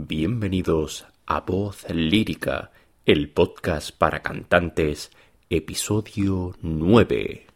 Bienvenidos a Voz Lírica, el podcast para cantantes, episodio 9.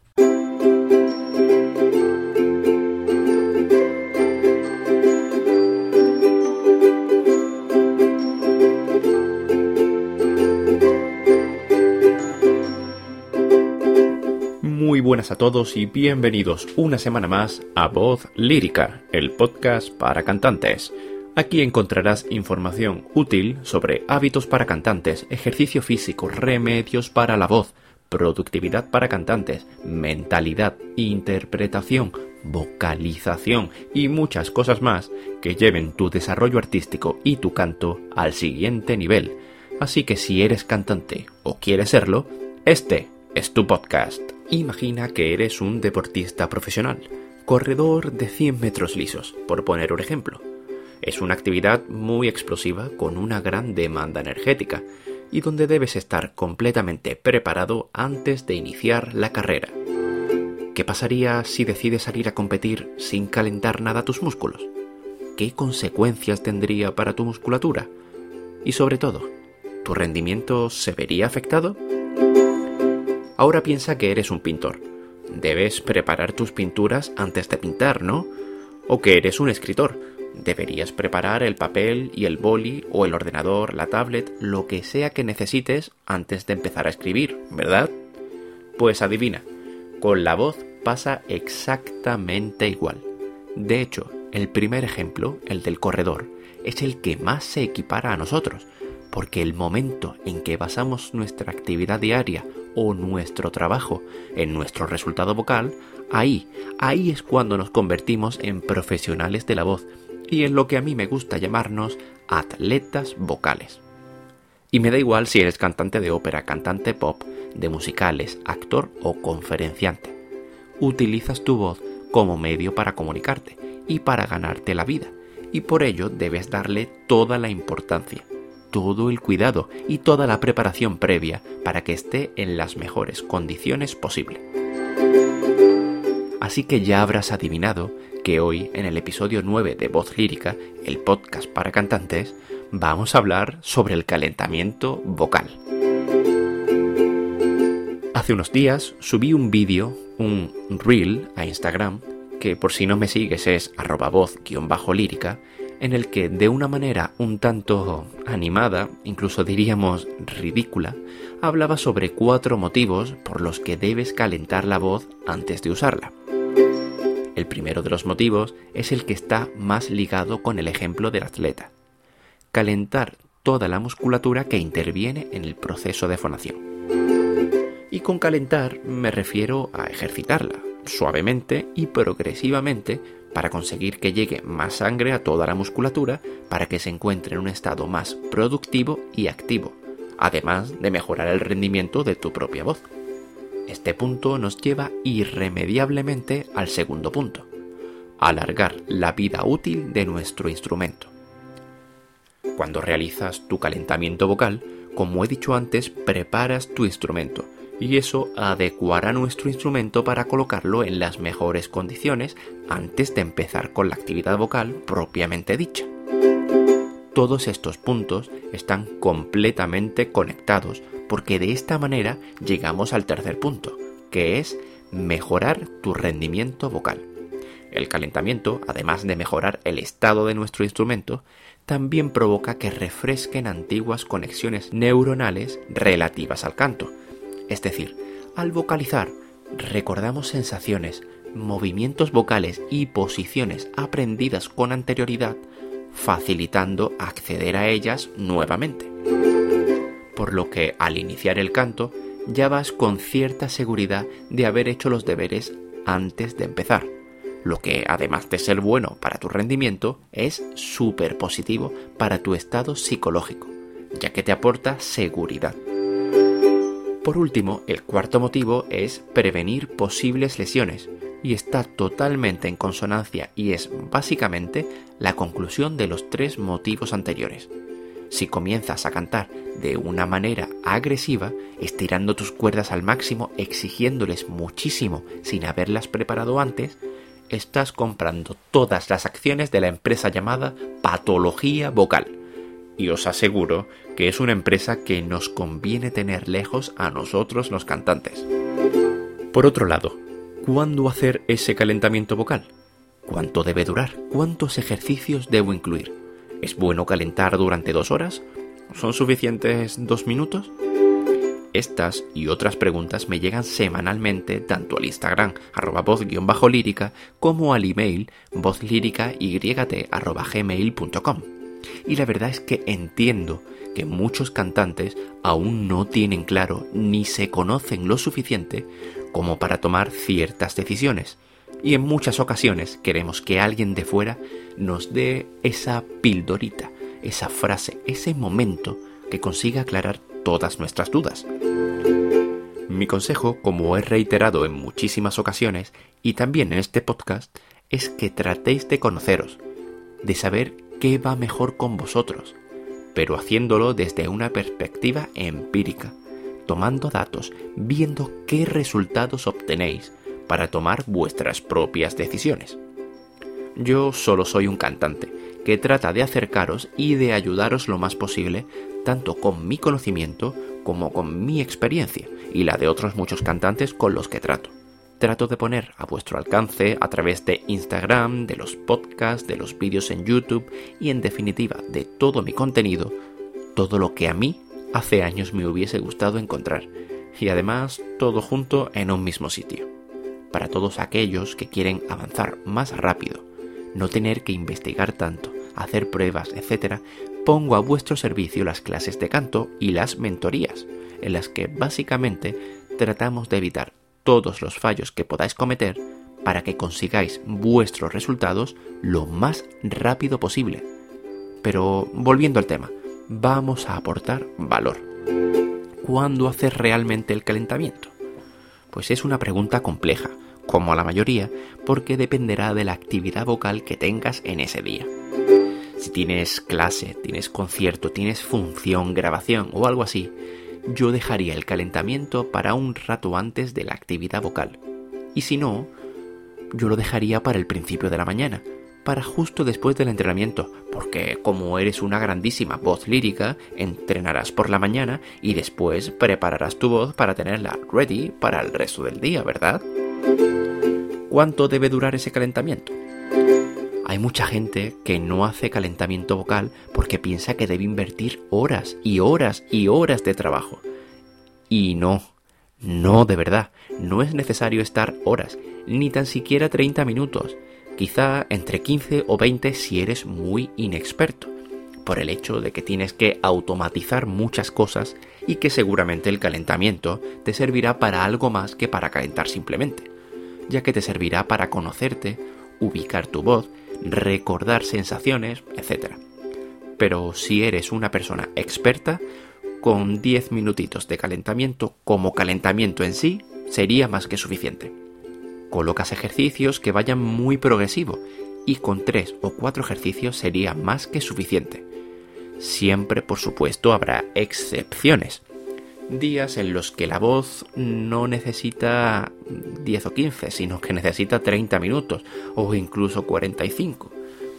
Muy buenas a todos y bienvenidos una semana más a Voz Lírica, el podcast para cantantes. Aquí encontrarás información útil sobre hábitos para cantantes, ejercicio físico, remedios para la voz, productividad para cantantes, mentalidad, interpretación, vocalización y muchas cosas más que lleven tu desarrollo artístico y tu canto al siguiente nivel. Así que si eres cantante o quieres serlo, este es tu podcast. Imagina que eres un deportista profesional, corredor de 100 metros lisos, por poner un ejemplo es una actividad muy explosiva con una gran demanda energética y donde debes estar completamente preparado antes de iniciar la carrera. ¿Qué pasaría si decides salir a competir sin calentar nada tus músculos? ¿Qué consecuencias tendría para tu musculatura? Y sobre todo, ¿tu rendimiento se vería afectado? Ahora piensa que eres un pintor. Debes preparar tus pinturas antes de pintar, ¿no? O que eres un escritor Deberías preparar el papel y el boli o el ordenador, la tablet, lo que sea que necesites antes de empezar a escribir, ¿verdad? Pues adivina, con la voz pasa exactamente igual. De hecho, el primer ejemplo, el del corredor, es el que más se equipara a nosotros, porque el momento en que basamos nuestra actividad diaria o nuestro trabajo en nuestro resultado vocal, ahí, ahí es cuando nos convertimos en profesionales de la voz y en lo que a mí me gusta llamarnos atletas vocales. Y me da igual si eres cantante de ópera, cantante pop, de musicales, actor o conferenciante. Utilizas tu voz como medio para comunicarte y para ganarte la vida, y por ello debes darle toda la importancia, todo el cuidado y toda la preparación previa para que esté en las mejores condiciones posible. Así que ya habrás adivinado que hoy, en el episodio 9 de Voz Lírica, el podcast para cantantes, vamos a hablar sobre el calentamiento vocal. Hace unos días subí un vídeo, un reel, a Instagram, que por si no me sigues es arroba voz-lírica, en el que de una manera un tanto animada, incluso diríamos ridícula, hablaba sobre cuatro motivos por los que debes calentar la voz antes de usarla. El primero de los motivos es el que está más ligado con el ejemplo del atleta. Calentar toda la musculatura que interviene en el proceso de fonación. Y con calentar me refiero a ejercitarla, suavemente y progresivamente, para conseguir que llegue más sangre a toda la musculatura para que se encuentre en un estado más productivo y activo, además de mejorar el rendimiento de tu propia voz. Este punto nos lleva irremediablemente al segundo punto, alargar la vida útil de nuestro instrumento. Cuando realizas tu calentamiento vocal, como he dicho antes, preparas tu instrumento y eso adecuará nuestro instrumento para colocarlo en las mejores condiciones antes de empezar con la actividad vocal propiamente dicha. Todos estos puntos están completamente conectados porque de esta manera llegamos al tercer punto, que es mejorar tu rendimiento vocal. El calentamiento, además de mejorar el estado de nuestro instrumento, también provoca que refresquen antiguas conexiones neuronales relativas al canto. Es decir, al vocalizar, recordamos sensaciones, movimientos vocales y posiciones aprendidas con anterioridad, facilitando acceder a ellas nuevamente por lo que al iniciar el canto ya vas con cierta seguridad de haber hecho los deberes antes de empezar, lo que además de ser bueno para tu rendimiento es súper positivo para tu estado psicológico, ya que te aporta seguridad. Por último, el cuarto motivo es prevenir posibles lesiones, y está totalmente en consonancia y es básicamente la conclusión de los tres motivos anteriores. Si comienzas a cantar de una manera agresiva, estirando tus cuerdas al máximo, exigiéndoles muchísimo sin haberlas preparado antes, estás comprando todas las acciones de la empresa llamada patología vocal, y os aseguro que es una empresa que nos conviene tener lejos a nosotros los cantantes. Por otro lado, ¿cuándo hacer ese calentamiento vocal? ¿Cuánto debe durar? ¿Cuántos ejercicios debo incluir? ¿Es bueno calentar durante dos horas? ¿Son suficientes dos minutos? Estas y otras preguntas me llegan semanalmente tanto al Instagram arroba voz-lírica como al email vozlírica.yt.gmail.com Y la verdad es que entiendo que muchos cantantes aún no tienen claro ni se conocen lo suficiente como para tomar ciertas decisiones. Y en muchas ocasiones queremos que alguien de fuera nos dé esa pildorita, esa frase, ese momento que consiga aclarar todas nuestras dudas. Mi consejo, como he reiterado en muchísimas ocasiones y también en este podcast, es que tratéis de conoceros, de saber qué va mejor con vosotros, pero haciéndolo desde una perspectiva empírica, tomando datos, viendo qué resultados obtenéis para tomar vuestras propias decisiones. Yo solo soy un cantante que trata de acercaros y de ayudaros lo más posible, tanto con mi conocimiento como con mi experiencia y la de otros muchos cantantes con los que trato. Trato de poner a vuestro alcance a través de Instagram, de los podcasts, de los vídeos en YouTube y en definitiva de todo mi contenido, todo lo que a mí hace años me hubiese gustado encontrar y además todo junto en un mismo sitio. Para todos aquellos que quieren avanzar más rápido, no tener que investigar tanto, hacer pruebas, etc., pongo a vuestro servicio las clases de canto y las mentorías, en las que básicamente tratamos de evitar todos los fallos que podáis cometer para que consigáis vuestros resultados lo más rápido posible. Pero volviendo al tema, vamos a aportar valor. ¿Cuándo hacer realmente el calentamiento? Pues es una pregunta compleja, como a la mayoría, porque dependerá de la actividad vocal que tengas en ese día. Si tienes clase, tienes concierto, tienes función, grabación o algo así, yo dejaría el calentamiento para un rato antes de la actividad vocal. Y si no, yo lo dejaría para el principio de la mañana, para justo después del entrenamiento, porque como eres una grandísima voz lírica, entrenarás por la mañana y después prepararás tu voz para tenerla ready para el resto del día, ¿verdad? ¿Cuánto debe durar ese calentamiento? Hay mucha gente que no hace calentamiento vocal porque piensa que debe invertir horas y horas y horas de trabajo. Y no, no de verdad, no es necesario estar horas, ni tan siquiera 30 minutos, quizá entre 15 o 20 si eres muy inexperto, por el hecho de que tienes que automatizar muchas cosas y que seguramente el calentamiento te servirá para algo más que para calentar simplemente, ya que te servirá para conocerte, ubicar tu voz recordar sensaciones, etc. Pero si eres una persona experta, con 10 minutitos de calentamiento como calentamiento en sí sería más que suficiente. Colocas ejercicios que vayan muy progresivo y con 3 o 4 ejercicios sería más que suficiente. Siempre, por supuesto, habrá excepciones. Días en los que la voz no necesita 10 o 15, sino que necesita 30 minutos o incluso 45,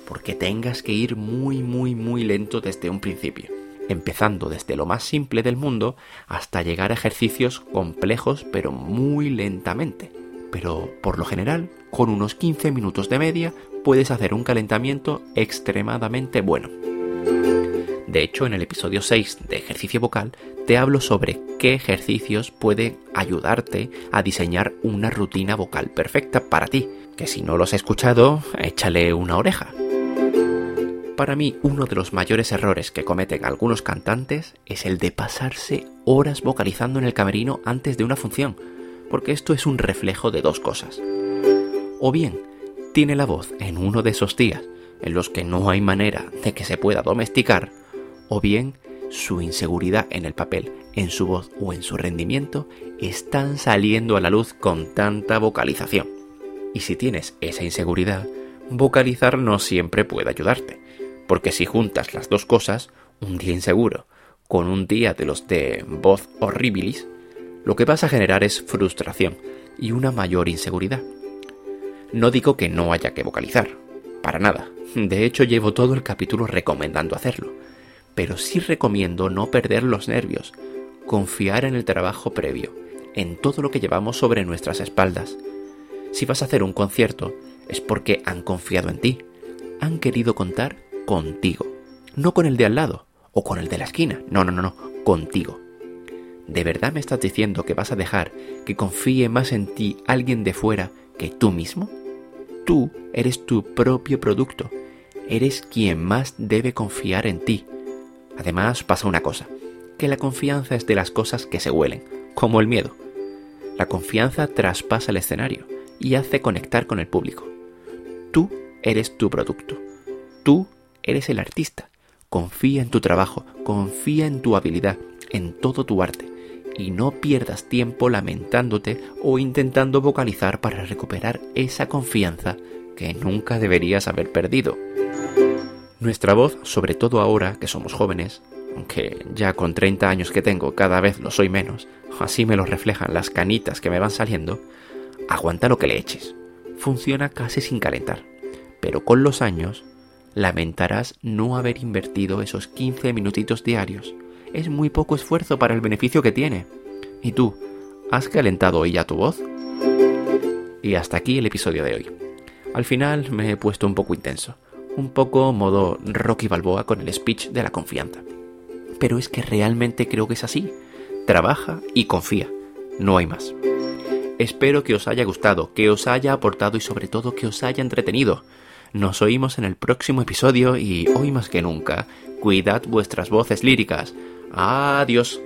porque tengas que ir muy muy muy lento desde un principio, empezando desde lo más simple del mundo hasta llegar a ejercicios complejos pero muy lentamente. Pero por lo general, con unos 15 minutos de media puedes hacer un calentamiento extremadamente bueno. De hecho, en el episodio 6 de ejercicio vocal te hablo sobre qué ejercicios pueden ayudarte a diseñar una rutina vocal perfecta para ti, que si no los has escuchado, échale una oreja. Para mí, uno de los mayores errores que cometen algunos cantantes es el de pasarse horas vocalizando en el camerino antes de una función, porque esto es un reflejo de dos cosas. O bien, tiene la voz en uno de esos días en los que no hay manera de que se pueda domesticar, o bien su inseguridad en el papel, en su voz o en su rendimiento están saliendo a la luz con tanta vocalización. Y si tienes esa inseguridad, vocalizar no siempre puede ayudarte, porque si juntas las dos cosas, un día inseguro con un día de los de voz horribilis, lo que vas a generar es frustración y una mayor inseguridad. No digo que no haya que vocalizar, para nada. De hecho, llevo todo el capítulo recomendando hacerlo pero sí recomiendo no perder los nervios, confiar en el trabajo previo, en todo lo que llevamos sobre nuestras espaldas. Si vas a hacer un concierto, es porque han confiado en ti, han querido contar contigo, no con el de al lado o con el de la esquina, no, no, no, no, contigo. ¿De verdad me estás diciendo que vas a dejar que confíe más en ti alguien de fuera que tú mismo? Tú eres tu propio producto, eres quien más debe confiar en ti. Además pasa una cosa, que la confianza es de las cosas que se huelen, como el miedo. La confianza traspasa el escenario y hace conectar con el público. Tú eres tu producto. Tú eres el artista. Confía en tu trabajo, confía en tu habilidad, en todo tu arte, y no pierdas tiempo lamentándote o intentando vocalizar para recuperar esa confianza que nunca deberías haber perdido. Nuestra voz, sobre todo ahora que somos jóvenes, aunque ya con 30 años que tengo cada vez lo soy menos, así me lo reflejan las canitas que me van saliendo, aguanta lo que le eches. Funciona casi sin calentar. Pero con los años, lamentarás no haber invertido esos 15 minutitos diarios. Es muy poco esfuerzo para el beneficio que tiene. ¿Y tú, has calentado hoy ya tu voz? Y hasta aquí el episodio de hoy. Al final me he puesto un poco intenso, un poco modo Rocky Balboa con el speech de la confianza. Pero es que realmente creo que es así. Trabaja y confía. No hay más. Espero que os haya gustado, que os haya aportado y sobre todo que os haya entretenido. Nos oímos en el próximo episodio y hoy más que nunca, cuidad vuestras voces líricas. Adiós.